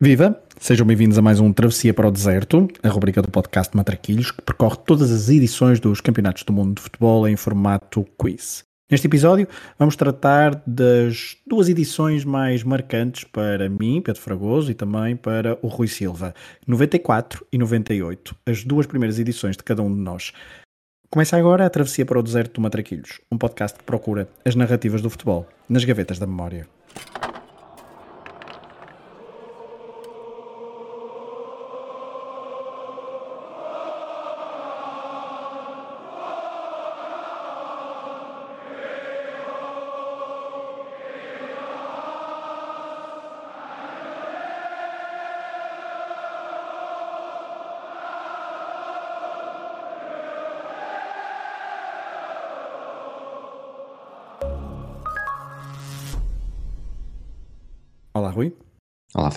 Viva! Sejam bem-vindos a mais um Travessia para o Deserto, a rubrica do podcast Matraquilhos, que percorre todas as edições dos Campeonatos do Mundo de Futebol em formato quiz. Neste episódio, vamos tratar das duas edições mais marcantes para mim, Pedro Fragoso, e também para o Rui Silva, 94 e 98, as duas primeiras edições de cada um de nós. Começa agora a Travessia para o Deserto do Matraquilhos, um podcast que procura as narrativas do futebol nas gavetas da memória.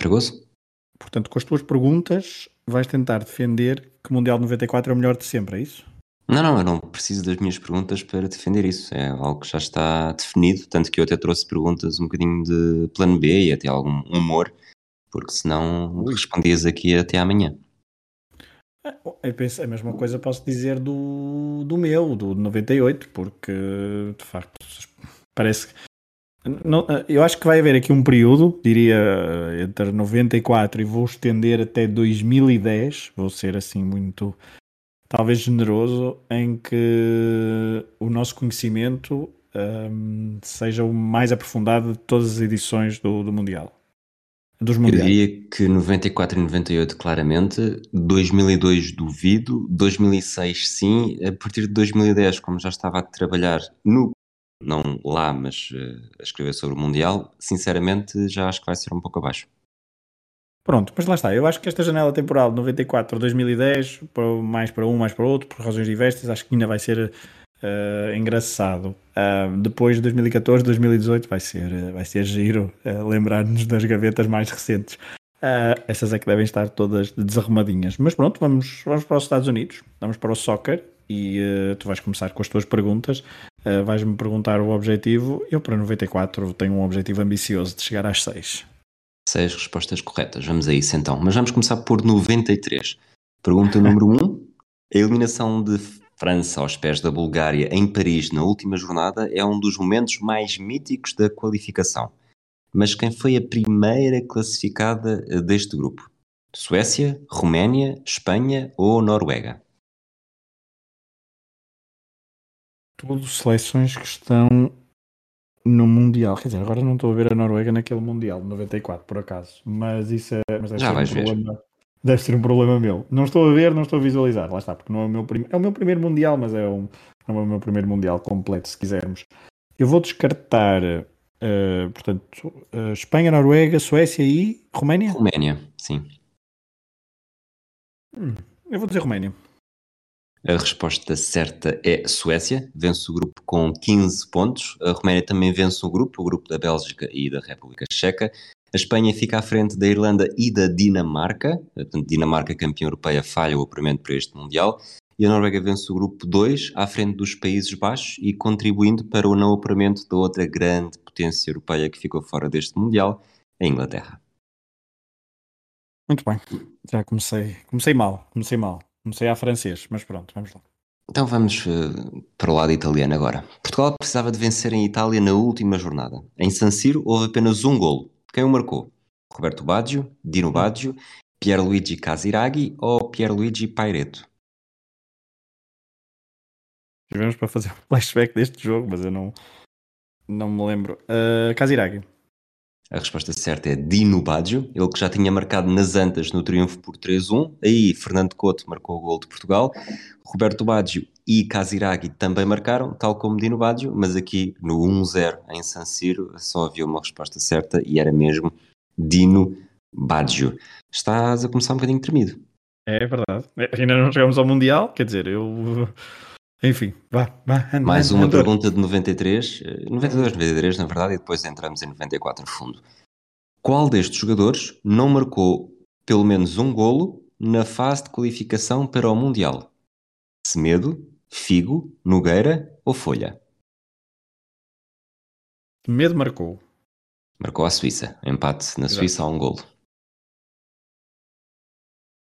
Olá, Fragoso. Portanto, com as tuas perguntas, vais tentar defender que o Mundial 94 é o melhor de sempre, é isso? Não, não, eu não preciso das minhas perguntas para defender isso. É algo que já está definido, tanto que eu até trouxe perguntas um bocadinho de plano B e até algum humor, porque senão respondias aqui até amanhã. Ah, Eu penso, a mesma coisa posso dizer do, do meu, do 98, porque de facto parece que. Não- eu acho que vai haver aqui um período, diria entre 94 e vou estender até 2010, vou ser assim muito, talvez generoso, em que o nosso conhecimento hum, seja o mais aprofundado de todas as edições do, do Mundial. Dos Eu diria que 94 e 98 claramente, 2002 duvido, 2006 sim, a partir de 2010, como já estava a trabalhar no, não lá, mas eh, a escrever sobre o Mundial, sinceramente já acho que vai ser um pouco abaixo. Pronto, mas lá está. Eu acho que esta janela temporal de 94 a 2010, para- mais para um, mais para outro, por razões diversas, acho que ainda vai ser eh, engraçado. Ah, depois de 2014, 2018 vai ser, eh, vai ser giro lembrar-nos das gavetas mais recentes. Ah, essas é que devem estar todas desarrumadinhas. Mas pronto, vamos, vamos para os Estados Unidos, vamos para o soccer e eh, tu vais começar com as tuas perguntas. Ah, vais-me perguntar o objetivo. Eu, para 94, tenho um objetivo ambicioso de chegar às 6. Seis respostas corretas. Vamos a isso então. Mas vamos começar por 93. Pergunta número 1. A eliminação de França aos pés da Bulgária em Paris na última jornada é um dos momentos mais míticos da qualificação. Mas quem foi a primeira classificada eh, deste grupo? Suécia, Roménia, Espanha ou Noruega? Tudo seleções que estão no Mundial. Quer dizer, agora não estou a ver a Noruega naquele Mundial, de 94, por acaso. Mas isso é, mas deve Já ser vais um ver. problema. Deve ser um problema meu. Não estou a ver, não estou a visualizar. Lá está, porque não é o meu, prim... é o meu primeiro Mundial, mas é um... não é o meu primeiro Mundial completo, se quisermos. Eu vou descartar, eh, portanto, eh, Espanha, Noruega, Suécia e Roménia? Roménia, sim. Hum, eu vou dizer Roménia. A resposta certa é Suécia, vence o grupo com 15 pontos. A Roménia também vence o grupo, o grupo da Bélgica e da República Checa. A Espanha fica à frente da Irlanda e da Dinamarca. Portanto, Dinamarca, campeã europeia, falha o apuramento para este Mundial. E a Noruega vence o grupo 2, à frente dos Países Baixos e contribuindo para o não apuramento da outra grande potência europeia que ficou fora deste Mundial, a Inglaterra. Muito bem. Já comecei. Comecei mal, comecei mal. Comecei a francês, mas pronto, vamos lá. Então vamos eh, para o lado italiano agora. Portugal precisava de vencer em Itália na última jornada. Em San Siro houve apenas um golo. Quem o marcou? Roberto Baggio, Dino Baggio, Pierluigi Casiraghi ou Pierluigi Paireto? Tivemos para fazer um flashback deste jogo, mas eu não, não me lembro. Uh, Casiraghi. A resposta certa é Dino Baggio, ele que já tinha marcado nas Antas no triunfo por 3-1. Aí Fernando Couto marcou o gol de Portugal. Roberto Baggio e Casiraghi também marcaram, tal como Dino Baggio, mas aqui no 1-0 em San Siro só havia uma resposta certa e era mesmo Dino Baggio. Estás a começar um bocadinho tremido. É verdade. É, Ainda não chegamos ao Mundial, quer dizer, eu. Enfim, vá, vá. Mais uma anda. pergunta de 93, eh, 92, 93 na verdade, e depois entramos em 94 a fundo. Qual destes jogadores não marcou pelo menos um golo na fase de qualificação para o Mundial? Semedo, Figo, Nogueira ou Folha? Medo marcou. Marcou a Suíça. Empate na Exato. Suíça a um golo.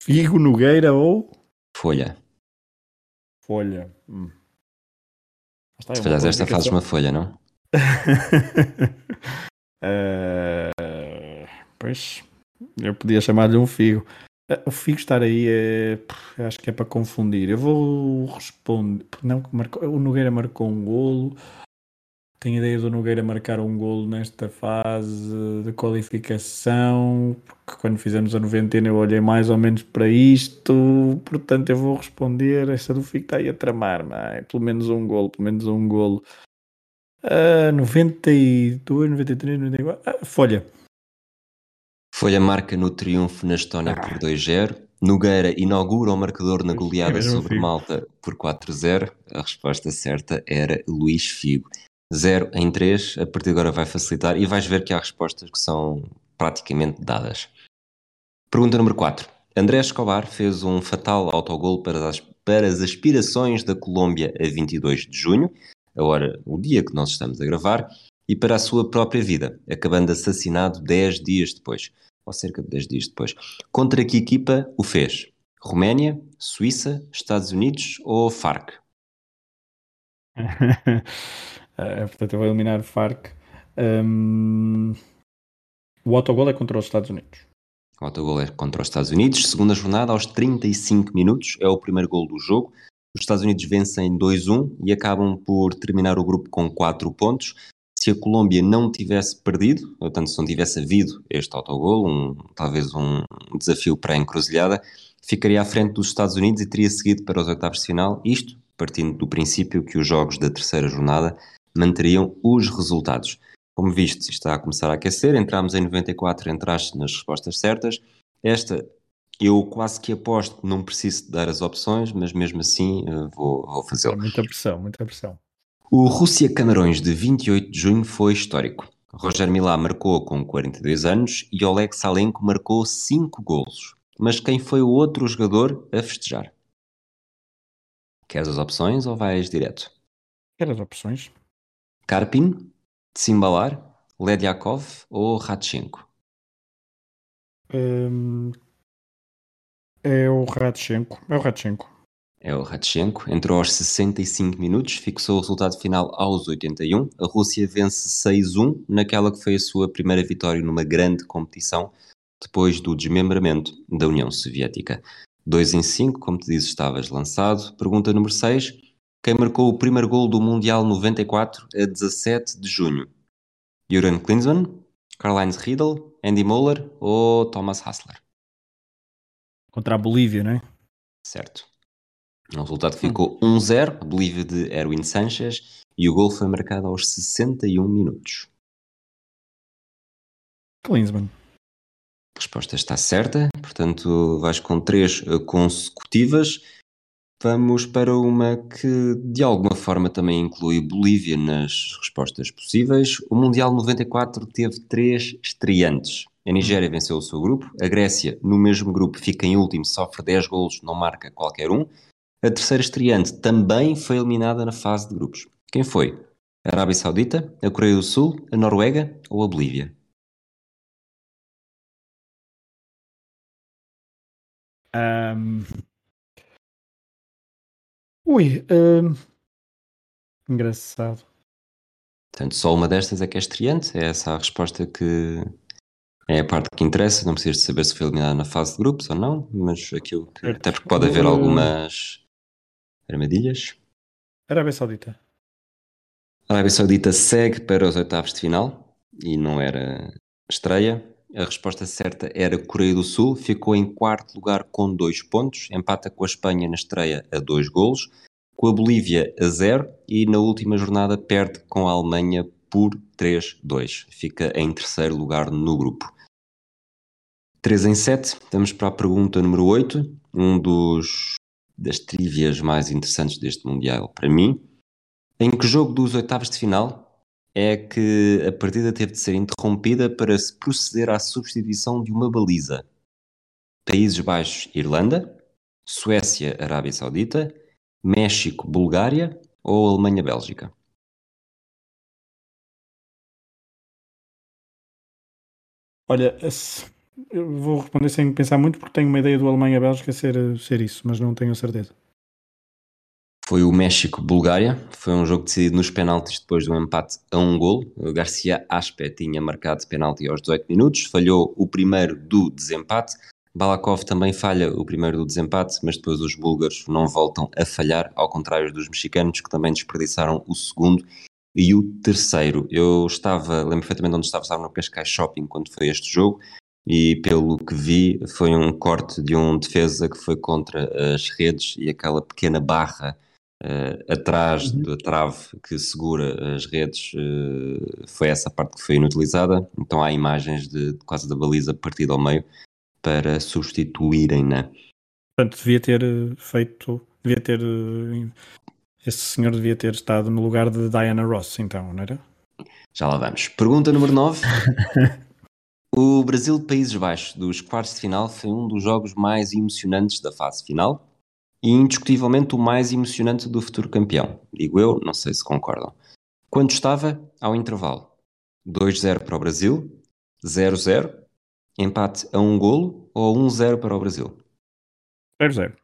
Figo, Nogueira ou Folha. Folha. Hum. Está, Se fazes esta, fazes uma folha, não? uh, pois, eu podia chamar-lhe um figo. Uh, o figo estar aí é, acho que é para confundir. Eu vou responder. Não, marcou, o Nogueira marcou um golo. Tenho ideia do Nogueira marcar um golo nesta fase de qualificação, porque quando fizemos a noventena eu olhei mais ou menos para isto, portanto eu vou responder. Essa do Fico está aí a tramar, mas pelo menos um golo, pelo menos um golo. Uh, 92, 93, 94. Ah, Folha. Folha marca no triunfo na Estónia ah. por 2-0. Nogueira inaugura o marcador na goleada é sobre. Malta por 4-0. A resposta certa era Luís Figo. 0 em 3, a partir de agora vai facilitar e vais ver que há respostas que são praticamente dadas. Pergunta número 4. André Escobar fez um fatal autogol para as, para as aspirações da Colômbia a 22 de junho, a hora, o dia que nós estamos a gravar, e para a sua própria vida, acabando assassinado 10 dias depois, ou cerca de 10 dias depois. Contra que equipa o fez? Roménia, Suíça, Estados Unidos ou FARC? Uh, portanto, eu vou eliminar o FARC. Um, o autogol é contra os Estados Unidos. O autogol é contra os Estados Unidos. Segunda jornada, aos 35 minutos, é o primeiro gol do jogo. Os Estados Unidos vencem 2-1 e acabam por terminar o grupo com 4 pontos. Se a Colômbia não tivesse perdido, portanto, se não tivesse havido este autogol, um, talvez um desafio para a encruzilhada, ficaria à frente dos Estados Unidos e teria seguido para os oitavos de final. Isto partindo do princípio que os jogos da terceira jornada manteriam os resultados. Como viste, está a começar a aquecer, entramos em 94, entraste nas respostas certas. Esta eu quase que aposto que não preciso dar as opções, mas mesmo assim eh, vou, vou fazê-lo. Muita pressão, muita pressão. O Rússia-Camarões de 28 de junho foi histórico. Roger Milá marcou com 42 anos e Oleg Salenko marcou 5 golos. Mas quem foi o outro jogador a festejar? Queres as opções ou vais direto? Quero as opções. Karpin, Tsimbalar, Ledyakov ou Radchenko? Um, é o Radchenko. É o Radchenko. É o Radchenko. Entrou aos 65 minutos, fixou o resultado final aos 81. A Rússia vence 6-1 naquela que foi a sua primeira vitória numa grande competição depois do desmembramento da União Soviética. 2 em 5, como te dizes, estavas lançado. Pergunta número 6. Quem marcou o primeiro gol do Mundial 94 a 17 de junho? Jürgen Klinsmann, Karl-Heinz Riedel, Andy Moller ou Thomas Hassler? Contra a Bolívia, não é? Certo. O resultado ficou 1-0, Bolívia de Erwin Sanchez, e o gol foi marcado aos 61 minutos. Klinsmann. A resposta está certa, portanto vais com três eh, consecutivas. Vamos para uma que de alguma forma também inclui Bolívia nas respostas possíveis. O Mundial 94 teve três estreantes. A Nigéria venceu o seu grupo, a Grécia, no mesmo grupo, fica em último, sofre 10 golos, não marca qualquer um. A terceira estreante também foi eliminada na fase de grupos. Quem foi? A Arábia Saudita, a Coreia do Sul, a Noruega ou a Bolívia? Um, Ui, hum, engraçado. Portanto, só uma destas é que é estreante, é essa a resposta que é a parte que interessa, não precisas de saber se foi eliminado na fase de grupos ou não, mas aquilo que, até porque pode haver algumas armadilhas. Arábia Saudita. A Arábia Saudita segue para os oitavos de final e não era estreia. A resposta certa era Coreia do Sul, ficou em quarto lugar com dois pontos, empata com a Espanha na estreia a dois golos, com a Bolívia a zero e na última jornada perde com a Alemanha por 3-2. Fica em terceiro lugar no grupo. 3 em 7, estamos para a pergunta número 8, um dos das trivias mais interessantes deste Mundial para mim. Em que jogo dos oitavos de final é que a partida teve de ser interrompida para se proceder à substituição de uma baliza. Países Baixos, Irlanda, Suécia, Arábia Saudita, México, Bulgária ou Alemanha, Bélgica? Olha, eu vou responder sem pensar muito porque tenho uma ideia do Alemanha-Bélgica ser, ser isso, mas não tenho certeza. Foi o México-Bulgária, foi um jogo decidido nos penaltis depois do empate a um gol. Garcia Aspe tinha marcado penalti aos 18 minutos, falhou o primeiro do desempate. Balakov também falha o primeiro do desempate, mas depois os búlgaros não voltam a falhar, ao contrário dos mexicanos que também desperdiçaram o segundo e o terceiro. Eu estava, lembro perfeitamente onde estava, estava no Cascais Shopping quando foi este jogo e pelo que vi foi um corte de um defesa que foi contra as redes e aquela pequena barra uh, atrás uhum. da trave que segura as redes uh, foi essa parte que foi inutilizada. Então há imagens de, de quase da baliza partida ao meio para substituírem-na. Portanto, devia ter eh, feito, devia ter esse senhor devia ter estado no lugar de Diana Ross, então, não era? Já lá vamos. Pergunta número 9. o Brasil-Países Baixos dos quartos de final foi um dos jogos mais emocionantes da fase final e indiscutivelmente o mais emocionante do futuro campeão. Digo eu, não sei se concordam. Quando estava ao intervalo? 2-0 para o Brasil, 0-0, empate a um golo ou 1-0 para o Brasil? 0-0.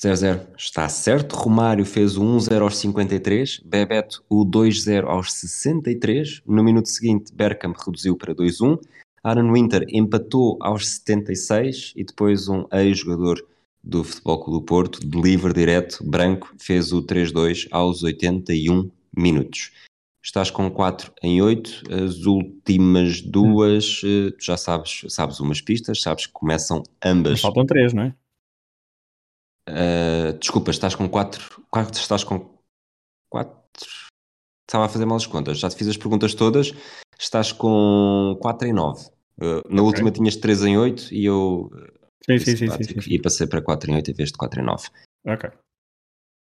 0-0 está certo. Romário fez o 1-0 aos 53, Bebeto o 2-0 aos 63. No minuto seguinte, Bergkamp reduziu para 2-1. Aaron Winter empatou aos 76 e depois um ex-jogador do Futebol Clube do Porto, de livre direto, branco, fez o 3-2 aos 81 minutos. Estás com 4 em 8, as últimas duas, hum. já sabes, sabes umas pistas, sabes que começam ambas. Mas faltam 3, não é? Uh, desculpa, estás com 4. Quatro, estás com 4. Estava a fazer mal as contas. Já te fiz as perguntas todas. Estás com 4 em 9. Uh, na okay. última tinhas 3 em 8 e eu. Sim, sim, sim, sim, sim, E passei para 4 em 8 em vez de 4 em 9. Ok.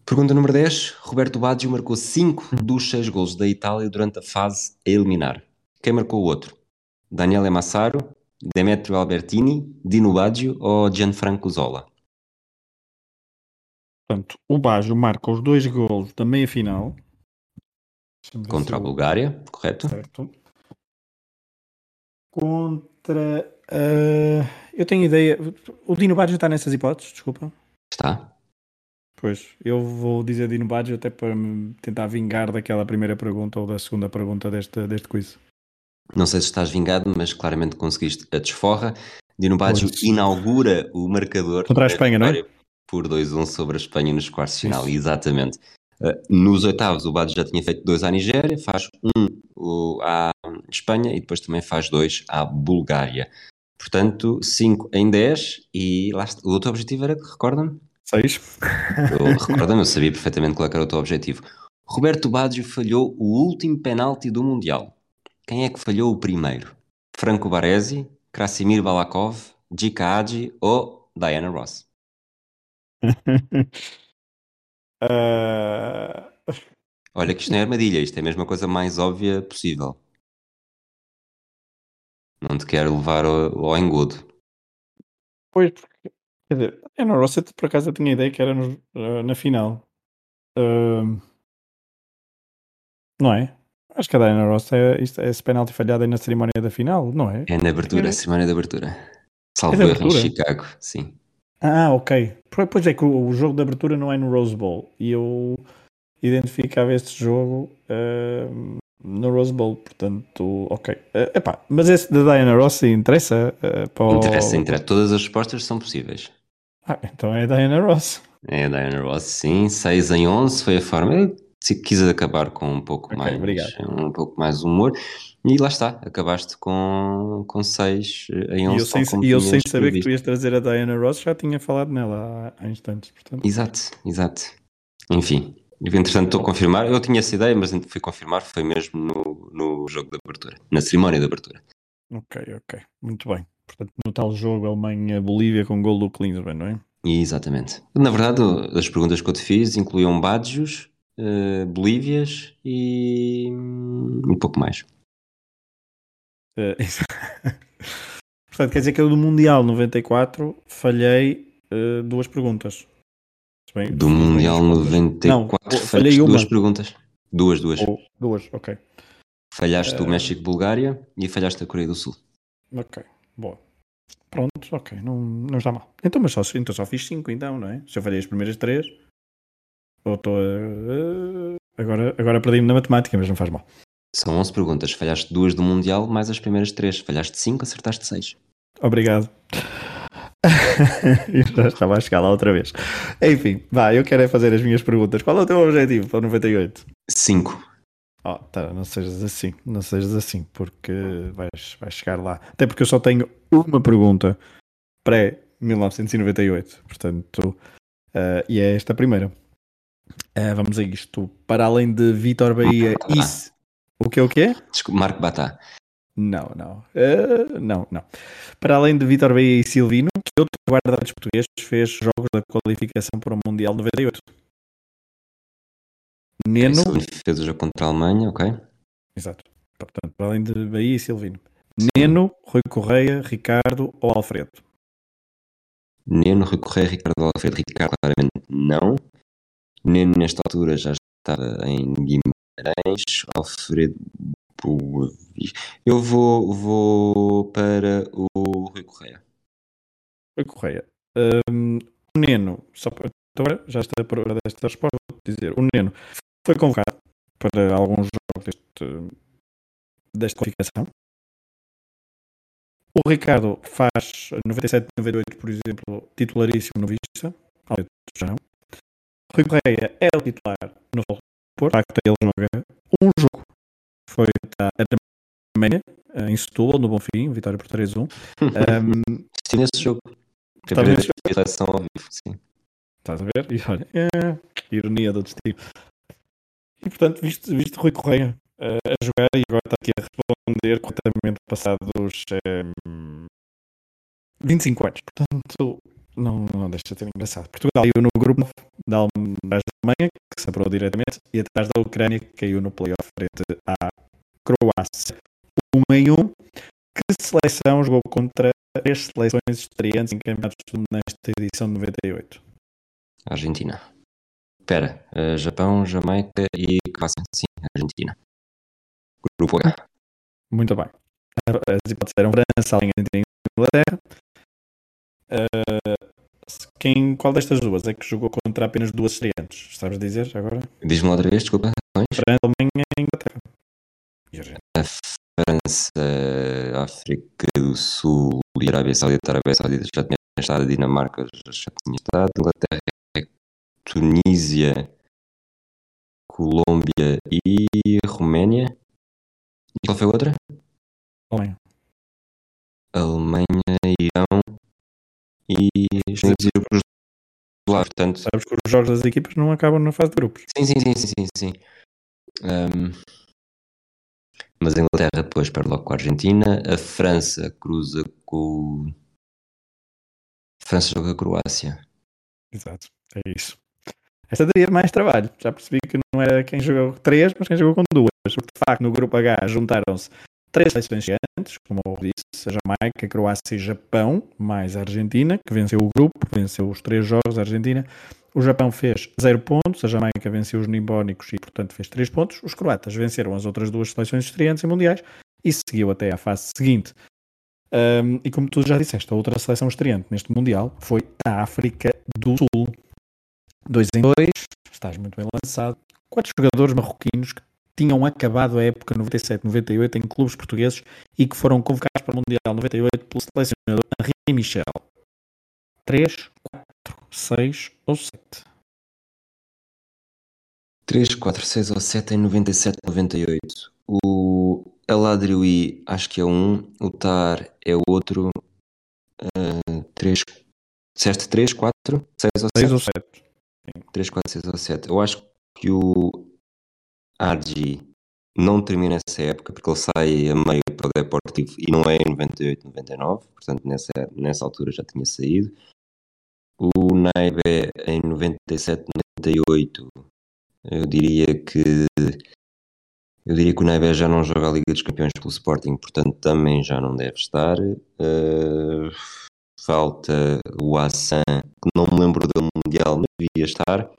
Pergunta número 10. Roberto Baggio marcou 5 hum. dos 6 gols da Itália durante a fase a eliminar. Quem marcou o outro? Daniele Massaro, Demetrio Albertini, Dino Baggio ou Gianfranco Zola? Portanto, o Baggio marca os dois gols da meia-final. Contra a Bulgária, correto? Certo. Contra. Uh, eu tenho ideia. O Dino Baggio está nessas hipóteses, desculpa. Está. Pois, eu vou dizer Dino Baggio até para me tentar vingar daquela primeira pergunta ou da segunda pergunta deste, deste quiz. Não sei se estás vingado, mas claramente conseguiste a desforra. Dino Baggio pois. inaugura o marcador. Contra a Espanha, não é? por 2-1 sobre a Espanha nos quartos de final, exatamente. Uh, nos oitavos o Bado já tinha feito dois à Nigéria, faz um o, à Espanha e depois também faz dois à Bulgária. Portanto, 5 em 10 e lá está. o outro objetivo era, recorda-me? 6. Recorda-me, eu sabia perfeitamente qual era o teu objetivo. Roberto Baggio falhou o último penalti do Mundial. Quem é que falhou o primeiro? Franco Baresi, Krasimir Balakov, Djika Hadji ou Diana Ross? uh... Olha que isto não é armadilha, isto é a mesma coisa mais óbvia possível. Não te quero levar ao, ao engodo. Pois, porque, quer dizer, eu não Ross, por acaso eu tinha a ideia que era no, uh, na final. Uh, não é? Acho que a Diana Ross é, isto, é esse penalti falhado aí na cerimónia da final, não é? É na abertura, é. a cerimónia da abertura. Salvo é erro em Chicago, sim. Ah, ok. Pois é que o, jogo de abertura não é no Rose Bowl e eu identificava este jogo uh, no Rose Bowl, portanto, ok. Uh, epá, mas esse da Diana Ross interessa? Uh, para o... Interessa, interessa. Todas as respostas são possíveis. Ah, então é a Diana Ross. É a Diana Ross, sim. 6 em 11 foi a forma. Eu quis acabar com um pouco okay, mais obrigado. um pouco mais humor. E lá está, acabaste com, com 6 em 11. E eu sem, e eu sem saber que tu ias trazer a Diana Ross, já tinha falado nela há, há instantes. Portanto. Exato, exato. Enfim, entretanto estou a confirmar, eu tinha essa ideia, mas fui confirmar, foi mesmo no, no jogo de abertura, na cerimónia de abertura. Ok, ok, muito bem. Portanto, no tal jogo Alemanha-Bolívia com gol do Klinsmann, não é? Exatamente. Na verdade, as perguntas que eu te fiz incluíam Badgios, uh, Bolívias e um pouco mais. Uh, Portanto, quer dizer que eu do Mundial 94 falhei uh, duas perguntas. Bem, do Mundial 94 não, falhei uma. duas perguntas. Duas, duas. Ou, duas, ok. Falhaste uh, o México-Bulgária e falhaste a Coreia do Sul. Ok. Boa. Pronto, ok, não, não está mal. Então, mas só, então só fiz 5, então, não é? Se eu falhei as primeiras 3, ou estou a. Agora, agora perdi-me na matemática, mas não faz mal. São 11 perguntas. Falhaste duas do Mundial, mais as primeiras três. Falhaste 5, acertaste 6. Obrigado. eu já estava a chegar lá outra vez. Enfim, vá, eu quero é fazer as minhas perguntas. Qual é o teu objetivo para o 98? 5. Oh, tá, não sejas assim, não sejas assim, porque vais, vais chegar lá. Até porque eu só tenho uma pergunta pré-1998, portanto, uh, e é esta a primeira. Uh, vamos a isto. Para além de Vitor Bahia e. O que é o que é? Desculpa, Marco Batá. Não, não. Uh, não, não. Para além de Vitor Bahia e Silvino, que outro guarda-redes português fez jogos da qualificação para o Mundial 98? Neno. Fez o jogo contra a Alemanha, ok. Exato. Portanto, para além de Bahia e Silvino. Neno, Rui Correia, Ricardo ou Alfredo? Neno, Rui Correia, Ricardo ou Alfredo. Ricardo, claramente não. Neno, nesta altura, já estava em Guimarães. Alfredo, eu vou, vou para o Rui Correia. Rui Correia. Um, o Neno, só para agora já está para desta resposta, vou dizer. O Neno foi convocado para alguns jogos deste, desta qualificação. O Ricardo faz 97, 98, por exemplo, titularíssimo no Vista, ao. Rui Correia é o titular no Porto, facto ele joga um jogo. Foi a Alemanha, em Setúbal, no Bonfim, vitória por 3-1. Um, Assisti nesse jogo. Estava nesse jogo. ao vivo, sim. Estás a ver? E olha, é, ironia do destino. E portanto, visto, visto Rui Correia uh, a jogar e agora está aqui a responder corretamente passados um, 25 anos. Portanto, não, não deixa de ser engraçado. Portugal caiu no grupo da Alemanha, que se apurou diretamente, e atrás da Ucrânia, que caiu no playoff frente à Croácia. Um em um. Que seleção jogou contra as seleções estreantes em campeonatos do mundo nesta edição de 98? Argentina. Espera, uh, Japão, Jamaica e Croácia. Sim, Argentina. Grupo H. Muito bem. As hipóteses eram França, Alemanha, Argentina e Inglaterra. Uh, quem, qual destas duas é que jogou contra apenas duas estreantes? Sabes dizer agora? Diz-me outra vez, desculpa. França, Alemanha e Inglaterra. A França, África do Sul e Arábia Saudita. Arábia Saudita já tinha estado, Dinamarca já tinha estado, Inglaterra Tunísia, Colômbia e Roménia. E qual foi a outra? Alemanha. Alemanha, Irão e os lado, portanto. Sabes que os jogos das equipas não acabam na fase de grupos. Sim, sim, sim, sim, sim. sim. Um, mas a Inglaterra depois perde logo com a Argentina. A França cruza com. A França joga a Croácia. Exato, é isso. Esta daria mais trabalho. Já percebi que não era quem jogou três, mas quem jogou com duas. Porque de facto no grupo H juntaram-se três seleções gigantes, como eu disse, a Jamaica, a Croácia e Japão, mais a Argentina, que venceu o grupo, venceu os três jogos, a Argentina. O Japão fez zero pontos, a Jamaica venceu os nimbónicos e, portanto, fez três pontos. Os croatas venceram as outras duas seleções estreantes em mundiais e seguiu até à fase seguinte. Um, e como tu já disseste, a outra seleção estreante neste Mundial foi a África do Sul. 2 em 2, estás muito bem lançado. Quatro jogadores marroquinos que tinham acabado a época 97-98 em clubes portugueses e que foram convocados para o Mundial 98 pelo selecionador Henri Michel. 3, 4, 6 ou 7? 3, 4, 6 ou 7 em 97-98. O Eladriui acho que é um, o Tar é outro. Uh, 3, disseste 3, 4, 6 ou 7? 6 ou 7. 3, 4, 6 ou 7. Eu acho que o Argi não termina essa época porque ele sai a meio para o Deportivo e não é em 98, 99, portanto nessa, nessa altura já tinha saído. O Naibe em 97, 98, eu diria que eu diria que o Naibe já não joga a Liga dos Campeões pelo Sporting, portanto também já não deve estar. Uh, falta o Assan, que não me lembro do Mundial, mas devia estar.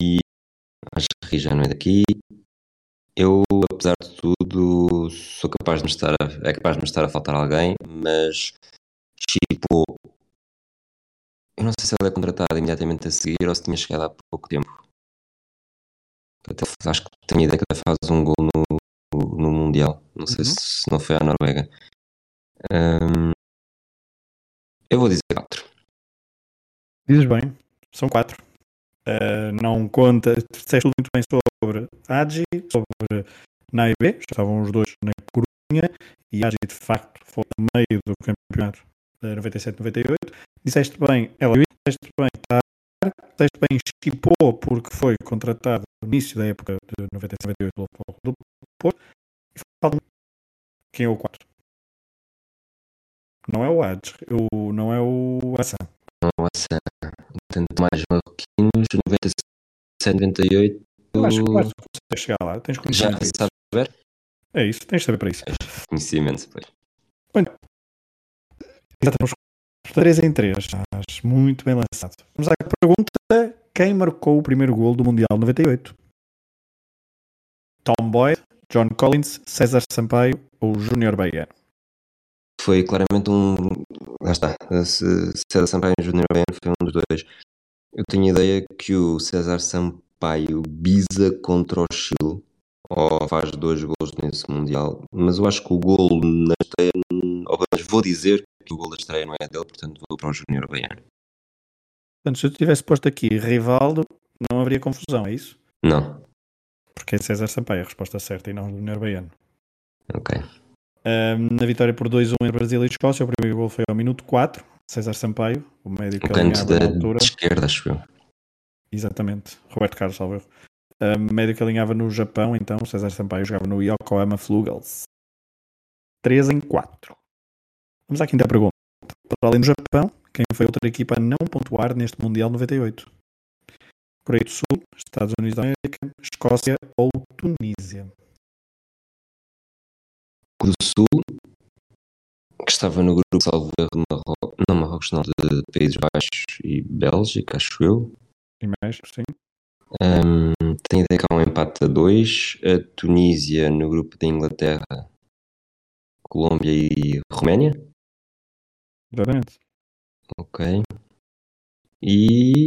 E que já não é daqui. Eu, apesar de tudo, sou capaz de me estar a, é capaz de me estar a faltar alguém, mas Chipo, eu não sei se ele é contratado imediatamente a seguir ou se tinha chegado há pouco tempo. Até, acho que tenho a ideia que até faz um gol no, no Mundial. Não sei Uhum. se, se não foi à Noruega. Hum, eu vou dizer 4. Dizes bem, são quatro. Uh, não conta, disseste tudo muito bem sobre Agi, sobre Naibe, estavam os dois na Corunha, e Agi de facto foi no meio do campeonato de 97-98. Disseste bem, ela disseste bem, Tar, disseste bem, Chipô, porque foi contratado no início da época de 97-98 pelo Paulo do Porto, e falta quem é o 4? Não é o o, não é o Assan. Nossa, tanto mais marroquinos, 97, 98. Eu acho, eu acho que consegues chegar lá, tens Já conhecimento disso. sabes ver? É isso, tens de saber para isso. Conhecimento, pois. Já estamos 3 em 3, estás muito bem lançado. Vamos à pergunta: quem marcou o primeiro gol do Mundial 98? Tom Boyd, John Collins, César Sampaio ou Júnior Baiano? Foi claramente um. Lá está. Se César Sampaio e Júnior Baiano foi um dos dois. Eu tenho a ideia que o César Sampaio bisa contra o Chile, ou faz dois gols nesse Mundial, mas eu acho que o gol na estreia, ou menos vou dizer que o gol da estreia não é dele, portanto vou para o Júnior Baiano. Portanto, se eu tivesse posto aqui Rivaldo, não haveria confusão, é isso? Não. Porque é César Sampaio a resposta certa e não Júnior Baiano. Ok. Ahm, na vitória por 2-1 entre Brasil e Escócia, o primeiro gol foi ao minuto 4. César Sampaio, o médio que alinhava da na altura. de esquerda, acho eu. Exatamente, Roberto Carlos, salvo erro. Um, médio que alinhava no Japão, então, César Sampaio jogava no Yokohama Flugels. 3 em 4. Vamos à quinta pergunta. Para além do Japão, quem foi outra equipa a não pontuar neste Mundial 98? Coreia do Sul, Estados Unidos da América, Escócia ou Tunísia? Do Sul, que estava no grupo, salvo erro, de Marrocos, não Marrocos, não, de Países Baixos e Bélgica, acho eu. E mais, sim. Um, a ideia que há um empate a dois. A Tunísia no grupo de Inglaterra, Colômbia e Roménia. Exatamente. Ok. E.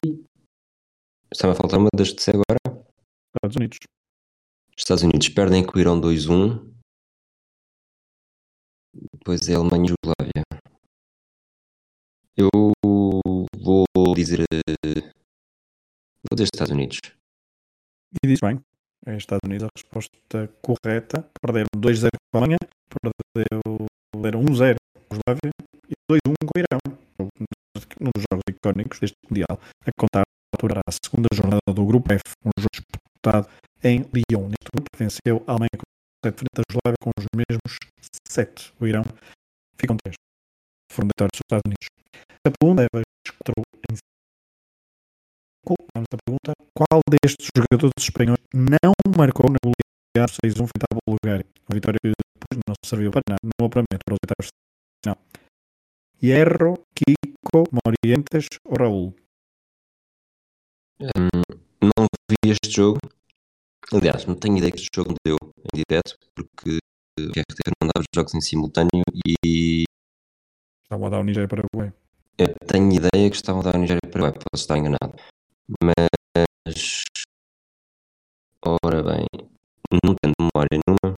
Estava a faltar uma das de agora. Estados Unidos. Estados Unidos perdem com o Irão 2-1. Depois é Alemanha e Jugoslávia. Eu vou dizer. eh, Vou dizer Estados Unidos. E diz bem, é Estados Unidos a resposta correta. Perderam 2-0 com a Alemanha, perderam 1-0 com a Jugoslávia e 2-1 com o Irão. Um dos jogos icónicos deste Mundial, a contar a altura a segunda jornada do Grupo F, um jogo disputado em Lyon. Neste grupo venceu a Alemanha com 7 frente à Jugoslávia com os mesmos 7. O Irão ficam 3. Foram vitórias dos Estados Unidos. A pergunta é 4 em 5. Vamos à pergunta. Qual destes jogadores espanhóis não marcou na goleada 6-1 frente à Bulgária? Uma vitória que depois não serviu para nada no apuramento para os oitavos final. Hierro, Kiko, Morientes ou Raul? Hum, não vi este jogo. Aliás, não tenho ideia que este jogo me deu em direto, porque o RTP não dava os jogos em simultâneo e Estava a dar o Nigéria para o eu tenho ideia que estavam a dar a Nigéria para posso estar enganado. Mas, ora bem, não tenho memória nenhuma.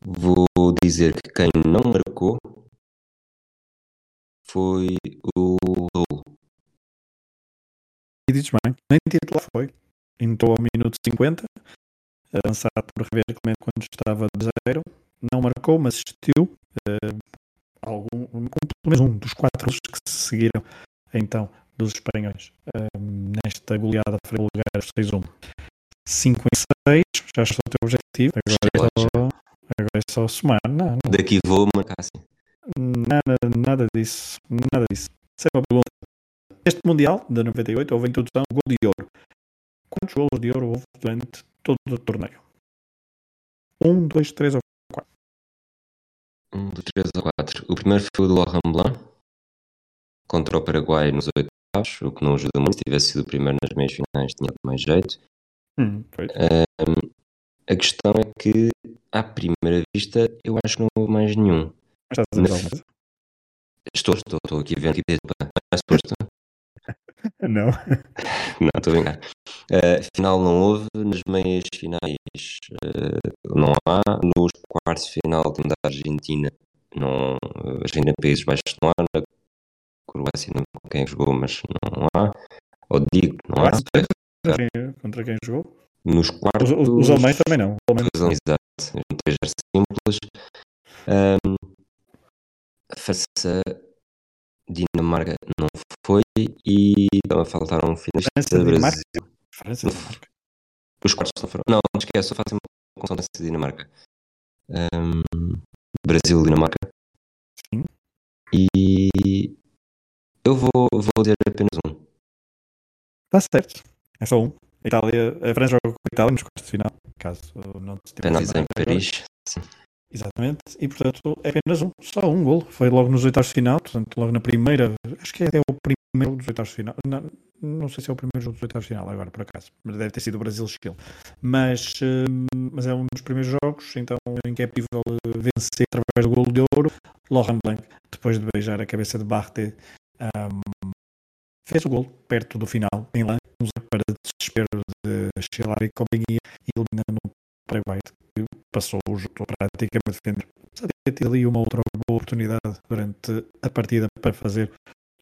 Vou dizer que quem não marcou foi o Raul. E dizes bem, nem titular foi. Entrou ao minuto 50, avançado por Javier Clemente quando estava de zero. Não marcou, mas assistiu. eh, algum, um, pelo menos um dos quatro que se seguiram então dos espanhóis eh, nesta goleada frente lugar 6-1. 5 em 6, já está o teu objetivo. Agora é só, agora é só somar. Não, não. Daqui vou marcar assim. Nada, nada disso. Nada disso. Essa é uma pergunta. Neste Mundial de 98 houve introdução gol de ouro. Quantos golos de ouro houve durante todo o torneio? Um, dois, três ou Um, dois, três ou quatro. O primeiro foi o do Laurent Blanc contra o Paraguai nos oitavos, o que não ajuda muito. Se tivesse sido o primeiro nas meias finais, tinha mais jeito. hum. Um, A questão é que, à primeira vista, eu acho que não houve mais nenhum. Estás a dizer coisa? Estou, estou, estou aqui vendo que não é suposto. Não. Não, estou a brincar. Uh, final não houve, nas meias finais uh, não há, nos quartos de final temos a Argentina, não, a Argentina Países Baixos não há, na Croácia não com quem jogou, mas não há, ou digo, não há. Contra quem, contra quem jogou? Nos quartos. Os, os alemães também não. Alemães... Exato, 3 simples. Um, a França, Dinamarca não foi e estava a faltar um finalista França, Brasil. Dinamarca? França, Dinamarca. Os quartos não foram. Não, não esquece, só faço uma consonância de Dinamarca. Um, Brasil, Dinamarca. Sim. E eu vou, vou dizer apenas um. Está certo. É só um. A Itália, a França joga com a Itália nos quartos de final, caso não se Penaltis em Paris. Sim. Exatamente, e portanto é apenas um, só um gol. Foi logo nos oitavos de final, portanto, logo na primeira, acho que é o primeiro dos oitavos de final. Não, não sei se é o primeiro jogo dos oitavos de final agora, por acaso, mas deve ter sido o Brasil-Chile. Mas, mas é um dos primeiros jogos, então em que é possível vencer através do golo de ouro. Laurent Blanc, depois de beijar a cabeça de Barthe, um, fez o gol perto do final, em lá, para desespero de Chilar e companhia, eliminando o Paraguai, passou o jogo praticamente defender. Apesar de ter ali uma outra boa oportunidade durante a partida para fazer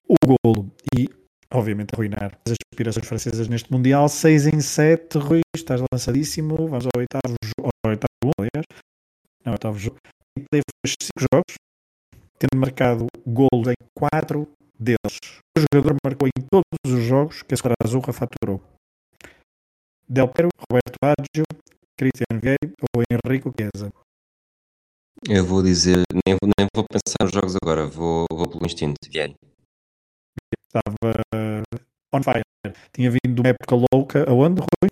o golo e, obviamente, arruinar as aspirações francesas neste Mundial. 6 em 7, Rui, estás lançadíssimo. Vamos ao oitavo jogo, oitavo aliás. Não, oitavo jogo. E teve 5 jogos, tendo marcado golos em 4 deles. O jogador marcou em todos os jogos que a Esquadra Azurra faturou. Del Piero, Roberto Baggio, Cristian Vieira ou Henrico Chiesa? Eu vou dizer, nem, nem vou pensar nos jogos agora, vou, vou pelo instinto, Vieira. Estava on fire. Tinha vindo de uma época louca, aonde, Rui?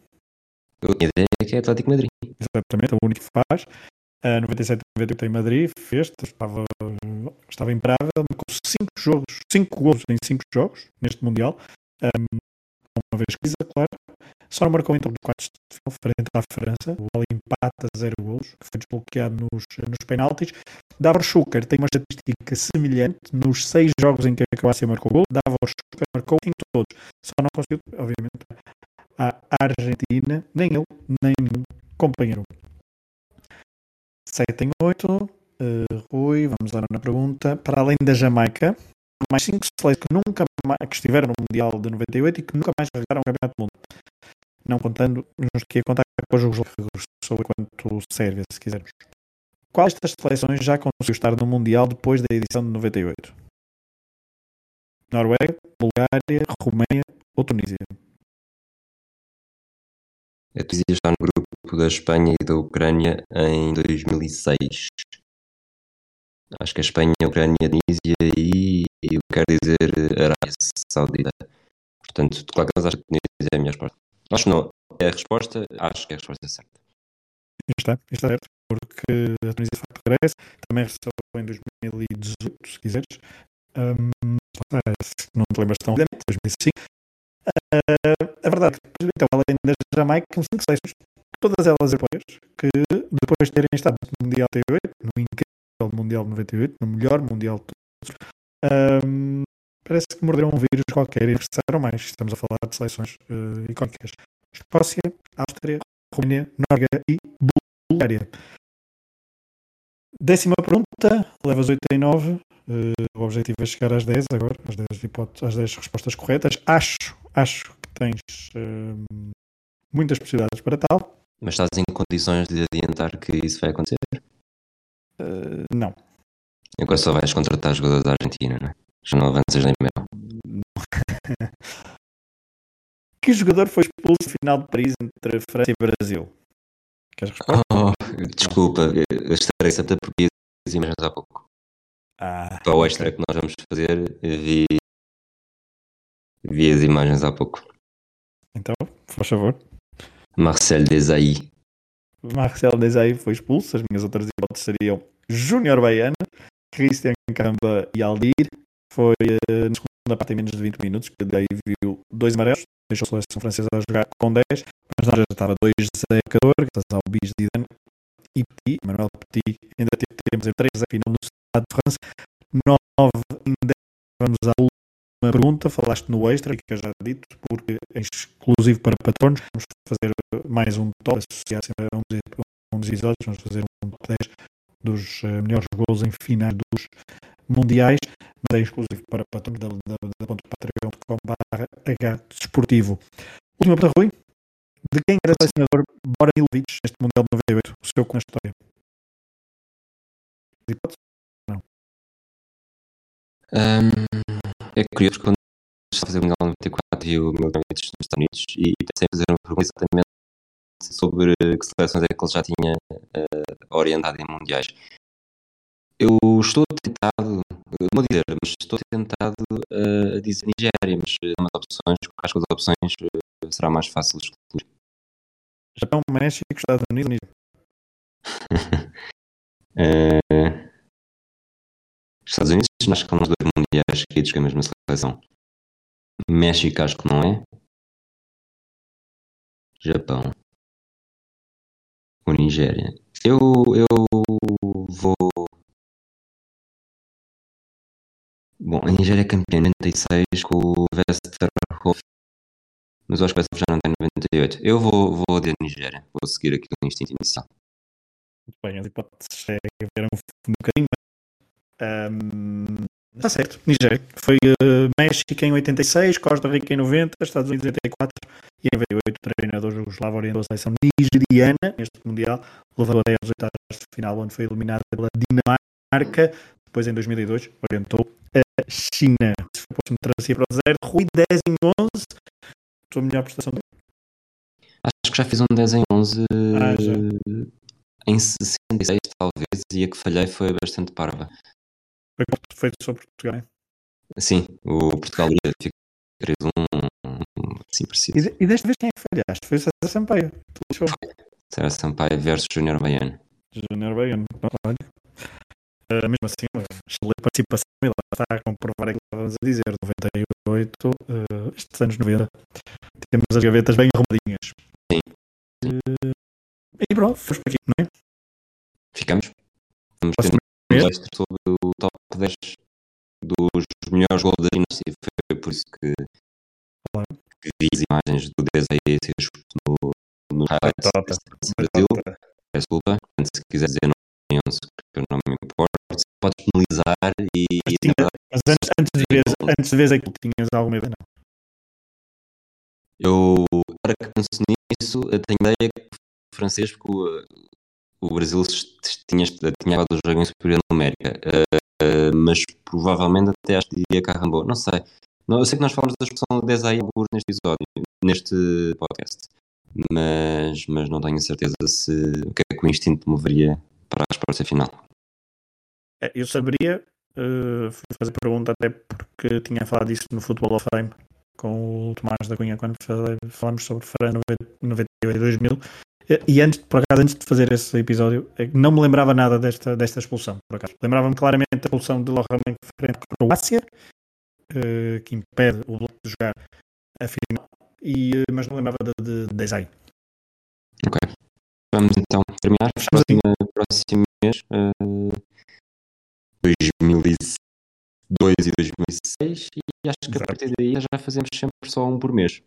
Eu tinha ideia que é Atlético Madrid. Exatamente, é o único que faz. Uh, 97 98 em Madrid, fez, estava, estava imparável, marcou 5 jogos, 5 gols em 5 jogos neste Mundial. Um, uma vez que claro. Só não marcou então de 4 de final frente à França. O Oli empata 0 gols, que foi desbloqueado nos, nos penaltis. Davor Schuker tem uma estatística semelhante nos 6 jogos em que a Croácia marcou gol. Davor Schuker marcou em todos. Só não conseguiu, obviamente, a Argentina, nem ele, nem nenhum companheiro. 7 em 8. Uh, Rui, vamos lá na pergunta. Para além da Jamaica, mais 5 seleções que nunca mais, que estiveram no Mundial de 98 e que nunca mais realizaram o Campeonato do Mundo. Não contando, nos que ia contar com os jogos sobre quanto Sérvia, se quisermos. Qual destas seleções já conseguiu estar no Mundial depois da edição de 98? Noruega, Bulgária, Roménia ou Tunísia? A Tunísia está no grupo da Espanha e da Ucrânia em 2006. Acho que a Espanha, a Ucrânia, a Tunísia e, eu quero dizer Arábia Saudita. Portanto, de qualquer maneira, acho que a Tunísia é a minha resposta. Acho que não. É a resposta, acho que é a resposta certa. Está, está certo, porque a Tunísia de facto regressa, também recebeu em 2018, se quiseres. Um, não te lembras tão bem, 2005. Uh, a verdade é que, então, além da Jamaica, são cinco seleções, todas elas europeias, que depois de terem estado no Mundial 98, no incrível Mundial 98, no melhor Mundial de todos, um, parece que morderam um vírus qualquer e precisaram mais. Estamos a falar de seleções uh, icónicas. Escócia, Áustria, Romênia, Noruega e Bulgária. Décima pergunta, levas 8 em 9. Uh, o objetivo é chegar às 10 agora, às 10, hipóteses, às 10 respostas corretas. Acho, acho que tens uh, muitas possibilidades para tal. Mas estás em condições de adiantar que isso vai acontecer? Uh, não. Agora só vais contratar jogadores da Argentina, não é? Já não avanças nem mesmo. que jogador foi expulso no final de Paris entre França e Brasil? Queres responder? Oh, desculpa, eu estarei sempre porque as imagens há pouco. Ah, Para o extra okay. que nós vamos fazer, vi, vi as imagens há pouco. Então, por favor. Marcel Desailly. Marcel Desailly foi expulso. As minhas outras hipóteses seriam Júnior Baiano, Christian Camba e Aldir. Foi uh, na segunda parte em menos de 20 minutos que daí viu dois amarelos, deixou a seleção francesa a jogar com 10, mas já estava 2 Zé Cador, graças ao Bis Zidane e Petit, Manuel Petit, ainda temos em 3 a final no Estado de França, 9 em 10. Vamos à última pergunta, falaste no extra, que eu já dito, porque é exclusivo para patronos, vamos fazer mais um top associado a um, dos episódios, vamos fazer um 10 dos uh, melhores gols em finais dos mundiais, mas é exclusivo para patronos da, da, da patreon.com.br H Desportivo. Última para Rui, de quem era selecionador Bora Milovic neste Mundial de 98? O seu com a história? Não. Um, é curioso quando está a fazer o Mundial 94 e o Milovic nos Estados Unidos e sem fazer uma pergunta exatamente sobre que seleções é que ele já tinha uh, orientado em mundiais. Eu estou tentado, não dizer, mas estou tentado a dizer Nigéria, mas é umas opções, acho que as opções uh, será mais fácil de excluir. Japão, México, Estados Unidos. uh, Estados Unidos, acho que são os dois mundiais seguidos com a mesma seleção. México, acho que não é. Japão. Ou Nigéria. Eu, eu vou. Bom, a Nigéria é campeã em 96 com o Westerhof, mas eu acho que o já não tem 98. Eu vou, vou de Nigéria, vou seguir aqui o instinto inicial. Muito bem, as hipóteses é ver um, bocadinho. Um, está certo, Nigéria. Foi uh, México em 86, Costa Rica em 90, Estados Unidos em 84 e em 98 o treinador jugoslavo orientou a seleção nigeriana neste Mundial, levou até aos oitavos de final, onde foi eliminada pela Dinamarca. Depois, em 2002, orientou a China. Se for próximo trazia para o zero, Rui 10 em 11. Tua melhor prestação Acho que já fiz um 10 em 11 ah, em 66, talvez, e a que falhei foi bastante parva. Foi feito sobre Portugal? Sim, o Portugal ia 3-1, Sim, preciso. E, e desta vez quem é que falhaste? Foi o César Sampaio. César Sampaio versus Júnior Baiano. Júnior Baiano, olha. Uh, mesmo assim, uma excelente participação e lá está a comprovar aquilo que estávamos a dizer. 98, uh, estes anos 90. Temos as gavetas bem arrumadinhas. Sim. Uh, e pronto, fomos por aqui, não é? Ficamos. Vamos ter um sobre o top 10 dos melhores gols da dinastia. Foi por isso que Claro que vi as imagens do ser no, no highlights do Brasil. Peço desculpa, se quiser dizer não, não importo, podes penalizar e. Mas, tinha, mas antes, antes, de ver, antes de ver aquilo, tinhas alguma ideia? Não. Eu, agora que penso nisso, tenho ideia que o francês, porque o, o Brasil tinha, tinha o jogo em superior numérica, uh, mas provavelmente até acho que diria Carrambou, não sei. Não, eu sei que nós falamos da expressão 10 aí neste episódio, neste podcast, mas, mas não tenho certeza se o que é que o instinto moveria para a resposta final. É, eu saberia, uh, fui fazer pergunta até porque tinha falado disso no Football of Fame com o Tomás da Cunha quando falámos sobre Fran 98 e 2000 e antes, por acaso, antes de fazer esse episódio, é não me lembrava nada desta, desta expulsão, por acaso. Lembrava-me claramente da expulsão de Lohan frente à Croácia, uh, que impede o Bloco de jogar a final, e, uh, mas não lembrava de, de design. Ok. Vamos então terminar. Próximo, próximo mês, uh, 2002 e 2006, e acho que Exato. a partir daí já fazemos sempre só um por mês.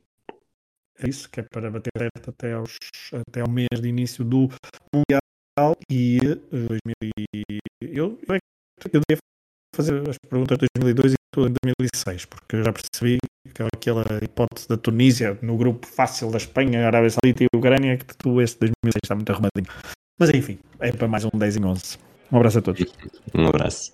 É isso, que é para bater certo até, aos, até ao mês de início do Mundial e 2000 eu, eu, eu devia fazer as perguntas de 2002 e tudo em 2006, porque eu já percebi que aquela hipótese da Tunísia no grupo fácil da Espanha, Arábia Saudita e Ucrânia, que tu esse 2006 está muito arrumadinho. Mas enfim, é para mais um 10 em 11. Um abraço a todos. Um abraço.